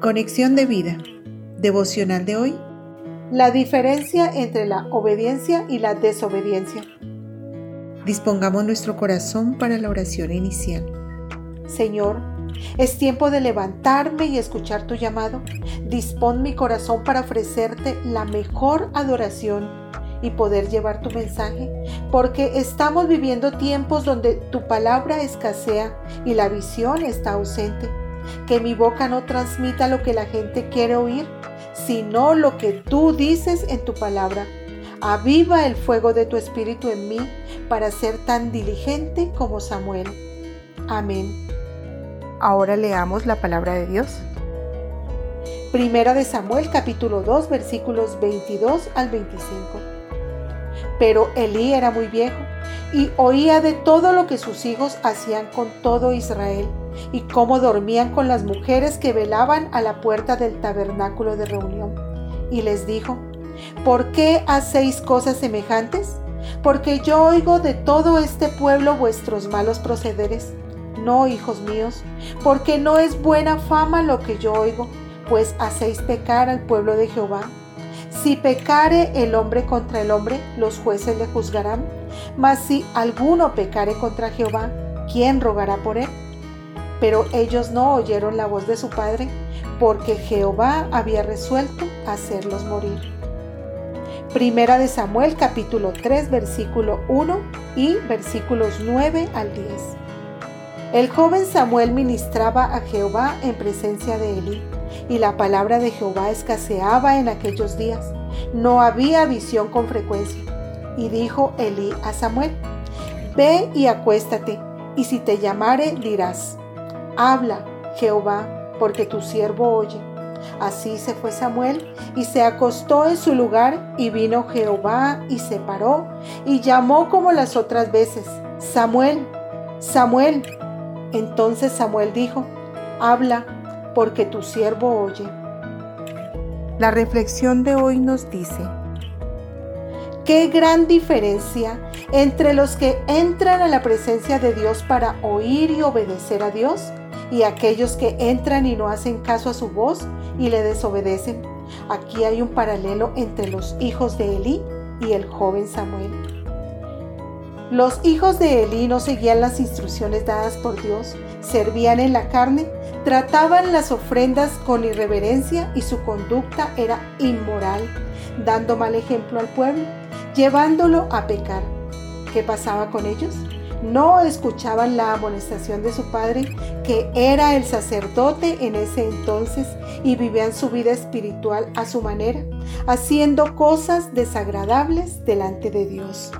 Conexión de vida. Devocional de hoy. La diferencia entre la obediencia y la desobediencia. Dispongamos nuestro corazón para la oración inicial. Señor, es tiempo de levantarme y escuchar tu llamado. Dispón mi corazón para ofrecerte la mejor adoración y poder llevar tu mensaje, porque estamos viviendo tiempos donde tu palabra escasea y la visión está ausente. Que mi boca no transmita lo que la gente quiere oír, sino lo que tú dices en tu palabra. Aviva el fuego de tu espíritu en mí para ser tan diligente como Samuel. Amén. Ahora leamos la palabra de Dios. Primera de Samuel capítulo 2 versículos 22 al 25. Pero Elí era muy viejo y oía de todo lo que sus hijos hacían con todo Israel y cómo dormían con las mujeres que velaban a la puerta del tabernáculo de reunión. Y les dijo, ¿por qué hacéis cosas semejantes? Porque yo oigo de todo este pueblo vuestros malos procederes. No, hijos míos, porque no es buena fama lo que yo oigo, pues hacéis pecar al pueblo de Jehová si pecare el hombre contra el hombre, los jueces le juzgarán. Mas si alguno pecare contra Jehová, ¿quién rogará por él? Pero ellos no oyeron la voz de su padre, porque Jehová había resuelto hacerlos morir. Primera de Samuel capítulo 3 versículo 1 y versículos 9 al 10. El joven Samuel ministraba a Jehová en presencia de Elí y la palabra de Jehová escaseaba en aquellos días. No había visión con frecuencia. Y dijo Elí a Samuel, Ve y acuéstate, y si te llamare dirás, Habla, Jehová, porque tu siervo oye. Así se fue Samuel y se acostó en su lugar y vino Jehová y se paró y llamó como las otras veces, Samuel, Samuel. Entonces Samuel dijo, Habla, porque tu siervo oye. La reflexión de hoy nos dice, qué gran diferencia entre los que entran a la presencia de Dios para oír y obedecer a Dios y aquellos que entran y no hacen caso a su voz y le desobedecen. Aquí hay un paralelo entre los hijos de Elí y el joven Samuel. Los hijos de Elí no seguían las instrucciones dadas por Dios, servían en la carne, trataban las ofrendas con irreverencia y su conducta era inmoral, dando mal ejemplo al pueblo, llevándolo a pecar. ¿Qué pasaba con ellos? No escuchaban la amonestación de su padre, que era el sacerdote en ese entonces, y vivían su vida espiritual a su manera, haciendo cosas desagradables delante de Dios.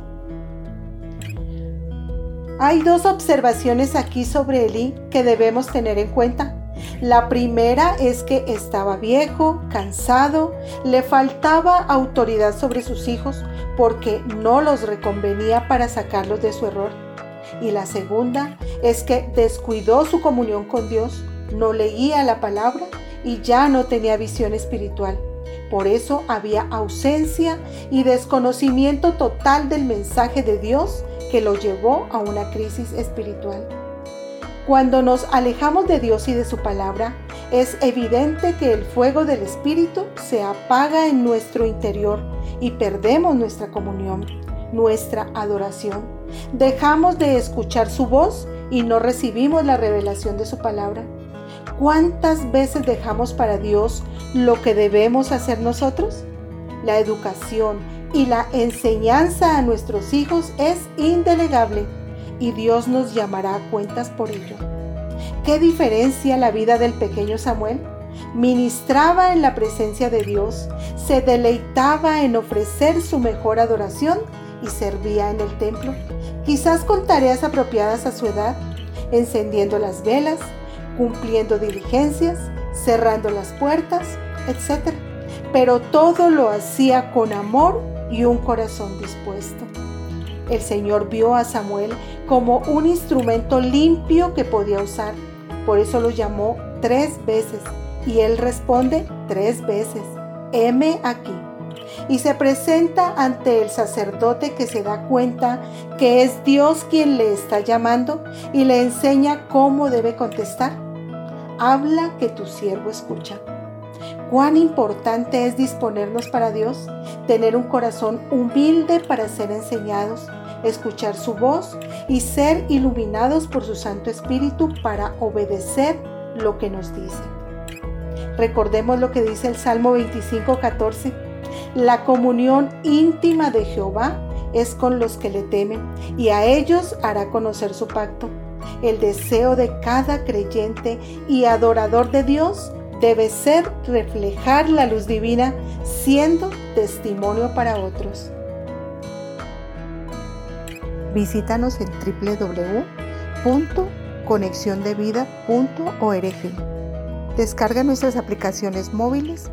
Hay dos observaciones aquí sobre Elí que debemos tener en cuenta. La primera es que estaba viejo, cansado, le faltaba autoridad sobre sus hijos porque no los reconvenía para sacarlos de su error. Y la segunda es que descuidó su comunión con Dios, no leía la palabra y ya no tenía visión espiritual. Por eso había ausencia y desconocimiento total del mensaje de Dios que lo llevó a una crisis espiritual. Cuando nos alejamos de Dios y de su palabra, es evidente que el fuego del Espíritu se apaga en nuestro interior y perdemos nuestra comunión, nuestra adoración. Dejamos de escuchar su voz y no recibimos la revelación de su palabra. ¿Cuántas veces dejamos para Dios lo que debemos hacer nosotros? La educación, y la enseñanza a nuestros hijos es indelegable y Dios nos llamará a cuentas por ello. ¿Qué diferencia la vida del pequeño Samuel? Ministraba en la presencia de Dios, se deleitaba en ofrecer su mejor adoración y servía en el templo, quizás con tareas apropiadas a su edad, encendiendo las velas, cumpliendo diligencias, cerrando las puertas, etc. Pero todo lo hacía con amor y un corazón dispuesto. El Señor vio a Samuel como un instrumento limpio que podía usar. Por eso lo llamó tres veces y él responde tres veces, heme aquí. Y se presenta ante el sacerdote que se da cuenta que es Dios quien le está llamando y le enseña cómo debe contestar. habla que tu siervo escucha. Cuán importante es disponernos para Dios, tener un corazón humilde para ser enseñados, escuchar su voz y ser iluminados por su Santo Espíritu para obedecer lo que nos dice. Recordemos lo que dice el Salmo 25:14. La comunión íntima de Jehová es con los que le temen y a ellos hará conocer su pacto. El deseo de cada creyente y adorador de Dios debe ser reflejar la luz divina siendo testimonio para otros. Visítanos en www.conexiondevida.org. Descarga nuestras aplicaciones móviles